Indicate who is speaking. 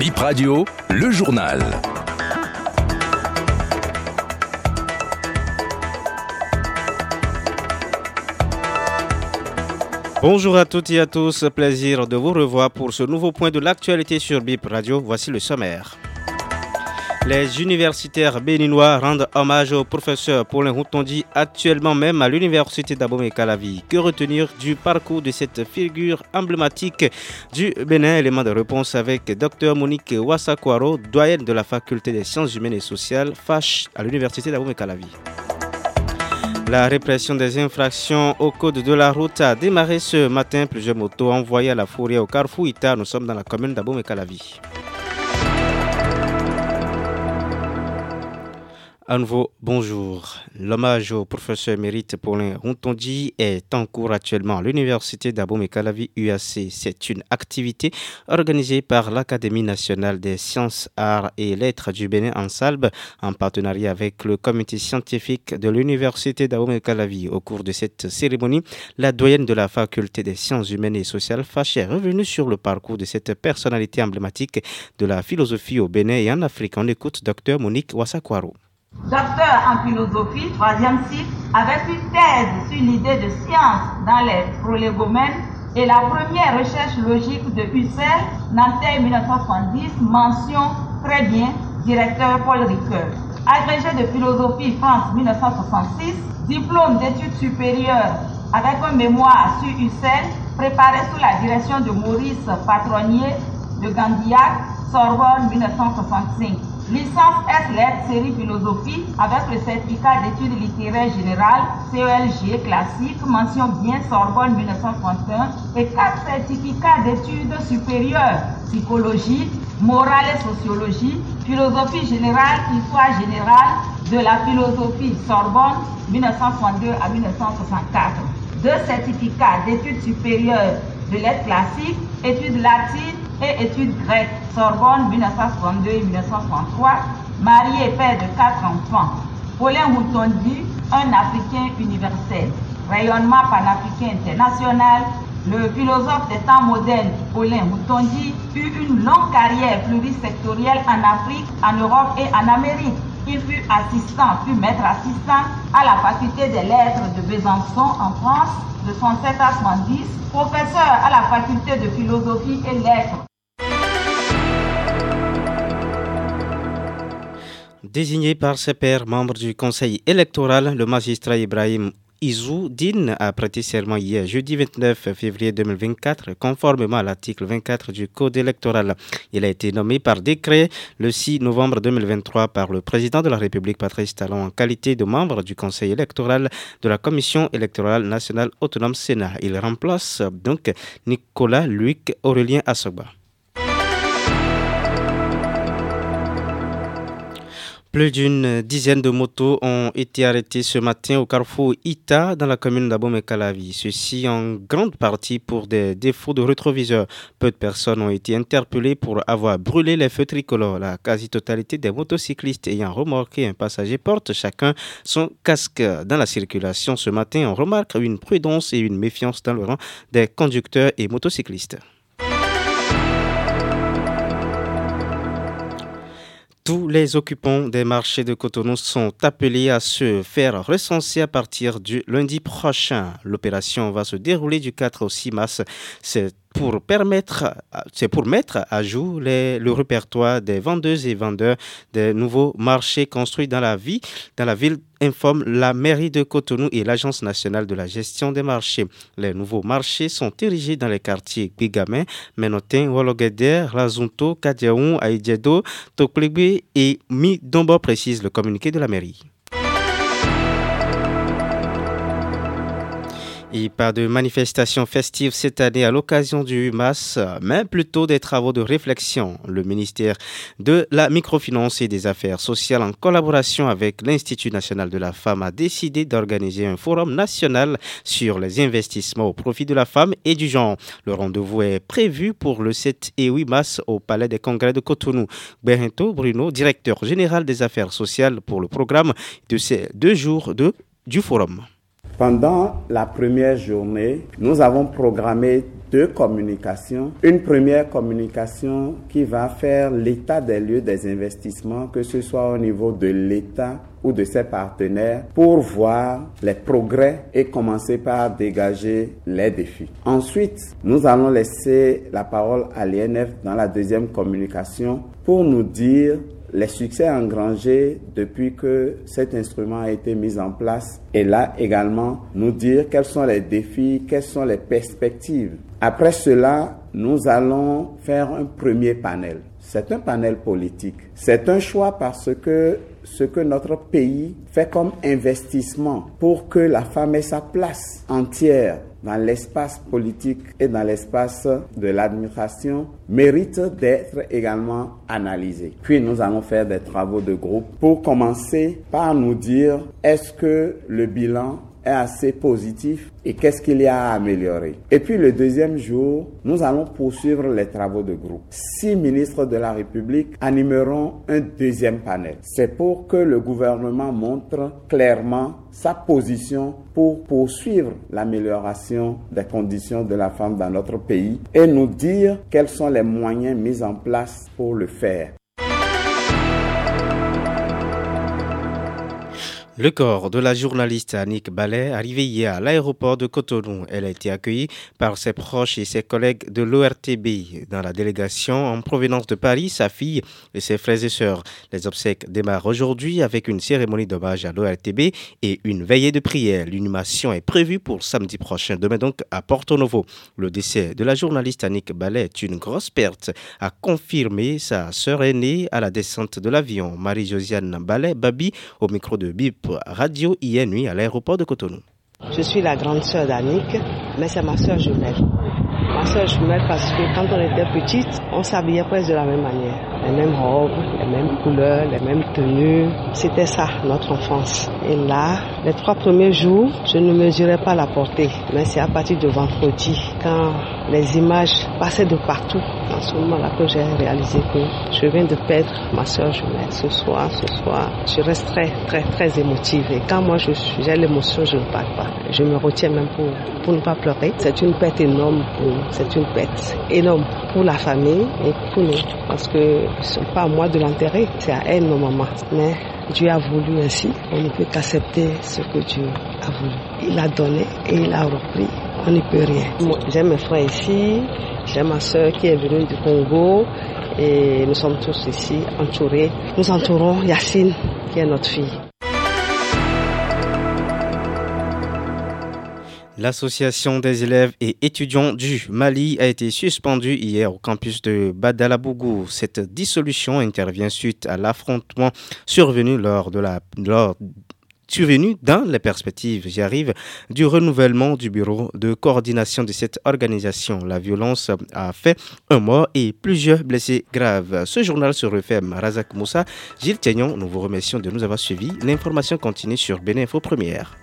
Speaker 1: Bip Radio, le journal.
Speaker 2: Bonjour à toutes et à tous, plaisir de vous revoir pour ce nouveau point de l'actualité sur BIP Radio. Voici le sommaire. Les universitaires béninois rendent hommage au professeur Paulin Routondi, actuellement même à l'université d'Abomey Calavi. Que retenir du parcours de cette figure emblématique du Bénin? Élément de réponse avec Dr Monique Wassakwaro, doyenne de la faculté des sciences humaines et sociales, FACH, à l'université d'Abomey Calavi. La répression des infractions au code de la route a démarré ce matin. Plusieurs motos envoyées à la forêt au Carrefour Ita. Nous sommes dans la commune d'Abomey À nouveau, bonjour. L'hommage au professeur émérite Paulin Rontondi est en cours actuellement à l'université d'Abomey-Calavi UAC. C'est une activité organisée par l'Académie nationale des sciences, arts et lettres du Bénin en Salbe en partenariat avec le comité scientifique de l'université d'Abomey-Calavi. Au cours de cette cérémonie, la doyenne de la faculté des sciences humaines et sociales, Faché, est revenue sur le parcours de cette personnalité emblématique de la philosophie au Bénin et en Afrique. On écoute Dr Monique Wassakwaro.
Speaker 3: Docteur en philosophie, troisième cycle, avec une thèse sur l'idée de science dans les prolégomènes et la première recherche logique de Husserl, Nanterre 1970, mention très bien directeur Paul Ricoeur. Agrégé de philosophie France 1966, diplôme d'études supérieures avec un mémoire sur Husserl, préparé sous la direction de Maurice Patronnier de Gandiac, Sorbonne 1965 licence S lettres série philosophie avec le certificat d'études littéraires générales CELG classique mention bien Sorbonne 1931 et quatre certificats d'études supérieures psychologie, morale et sociologie, philosophie générale, histoire générale de la philosophie Sorbonne 1962 à 1964. Deux certificats d'études supérieures de lettres classiques, études latines et études grecques, Sorbonne 1962 1963, marié et père de quatre enfants. Paulin Moutondi, un Africain universel. Rayonnement panafricain international, le philosophe des temps modernes, Paulin Moutondi, eut une longue carrière plurisectorielle en Afrique, en Europe et en Amérique. Il fut assistant, puis maître assistant à la faculté des lettres de Besançon en France de 67 à 70, professeur à la faculté de philosophie et lettres
Speaker 2: Désigné par ses pairs membres du conseil électoral, le magistrat Ibrahim Din a prêté serment hier, jeudi 29 février 2024, conformément à l'article 24 du Code électoral. Il a été nommé par décret le 6 novembre 2023 par le président de la République, Patrice Talon, en qualité de membre du Conseil électoral de la Commission électorale nationale autonome Sénat. Il remplace donc Nicolas Luc Aurélien Assoba. Plus d'une dizaine de motos ont été arrêtées ce matin au carrefour Ita dans la commune d'Abomey-Calavi. Ceci en grande partie pour des défauts de rétroviseurs. Peu de personnes ont été interpellées pour avoir brûlé les feux tricolores. La quasi-totalité des motocyclistes ayant remorqué un passager porte chacun son casque. Dans la circulation ce matin, on remarque une prudence et une méfiance dans le rang des conducteurs et motocyclistes. Tous les occupants des marchés de Cotonou sont appelés à se faire recenser à partir du lundi prochain. L'opération va se dérouler du 4 au 6 mars. Pour permettre, c'est pour mettre à jour le répertoire des vendeuses et vendeurs des nouveaux marchés construits dans la vie, dans la ville informe la mairie de Cotonou et l'Agence nationale de la gestion des marchés. Les nouveaux marchés sont érigés dans les quartiers Bigamé, Menotin, Wologeder, Razunto, Kadiaoun, Aïdjedo, Toklegbe et Midombo, précise le communiqué de la mairie. Et pas de manifestations festives cette année à l'occasion du UMAS, mais plutôt des travaux de réflexion. Le ministère de la Microfinance et des Affaires sociales, en collaboration avec l'Institut national de la femme, a décidé d'organiser un forum national sur les investissements au profit de la femme et du genre. Le rendez-vous est prévu pour le 7 et 8 mars au Palais des Congrès de Cotonou. Berinto Bruno, directeur général des Affaires sociales pour le programme de ces deux jours du forum.
Speaker 4: Pendant la première journée, nous avons programmé deux communications. Une première communication qui va faire l'état des lieux des investissements, que ce soit au niveau de l'État ou de ses partenaires pour voir les progrès et commencer par dégager les défis. Ensuite, nous allons laisser la parole à l'INF dans la deuxième communication pour nous dire les succès engrangés depuis que cet instrument a été mis en place et là également nous dire quels sont les défis, quelles sont les perspectives. Après cela, nous allons faire un premier panel. C'est un panel politique. C'est un choix parce que ce que notre pays fait comme investissement pour que la femme ait sa place entière dans l'espace politique et dans l'espace de l'administration mérite d'être également analysé. Puis nous allons faire des travaux de groupe pour commencer par nous dire est-ce que le bilan est assez positif et qu'est-ce qu'il y a à améliorer. Et puis le deuxième jour, nous allons poursuivre les travaux de groupe. Six ministres de la République animeront un deuxième panel. C'est pour que le gouvernement montre clairement sa position pour poursuivre l'amélioration des conditions de la femme dans notre pays et nous dire quels sont les moyens mis en place pour le faire.
Speaker 2: Le corps de la journaliste Annick Ballet, arrivé hier à l'aéroport de Cotonou, elle a été accueillie par ses proches et ses collègues de l'ORTB. Dans la délégation en provenance de Paris, sa fille et ses frères et sœurs. Les obsèques démarrent aujourd'hui avec une cérémonie d'hommage à l'ORTB et une veillée de prière. L'inhumation est prévue pour samedi prochain, demain donc à Porto Novo. Le décès de la journaliste Annick Ballet est une grosse perte, a confirmé sa sœur aînée à la descente de l'avion, Marie-Josiane Ballet, Babi, au micro de BIP Radio hier nuit à l'aéroport de Cotonou.
Speaker 5: Je suis la grande sœur d'Annick, mais c'est ma sœur jumelle. Ma sœur jumelle parce que quand on était petite, on s'habillait presque de la même manière. Les mêmes robes, les mêmes couleurs, les mêmes tenues. C'était ça, notre enfance. Et là, les trois premiers jours, je ne mesurais pas la portée. Mais c'est à partir de vendredi, quand les images passaient de partout, en ce moment-là que j'ai réalisé que je viens de perdre ma soeur jumelle. Ce soir, ce soir, je reste très, très, très émotive. Et quand moi j'ai l'émotion, je ne parle pas. Je me retiens même pour, pour ne pas pleurer. C'est une perte énorme pour C'est une perte énorme pour la famille et pour nous. Parce que ce n'est pas à moi de l'enterrer, c'est à elle, nos mamans. Mais Dieu a voulu ainsi. On ne peut qu'accepter ce que Dieu a voulu. Il a donné et il a repris. On n'y peut rien. J'ai mes frères ici, j'ai ma soeur qui est venue du Congo et nous sommes tous ici entourés. Nous entourons Yacine qui est notre fille.
Speaker 2: L'association des élèves et étudiants du Mali a été suspendue hier au campus de Badalabougou. Cette dissolution intervient suite à l'affrontement survenu lors de la survenu dans les perspectives, j'y arrive, du renouvellement du bureau de coordination de cette organisation. La violence a fait un mort et plusieurs blessés graves. Ce journal se refait Razak Moussa, Gilles Tiagnon, nous vous remercions de nous avoir suivis. L'information continue sur Béninfo Première.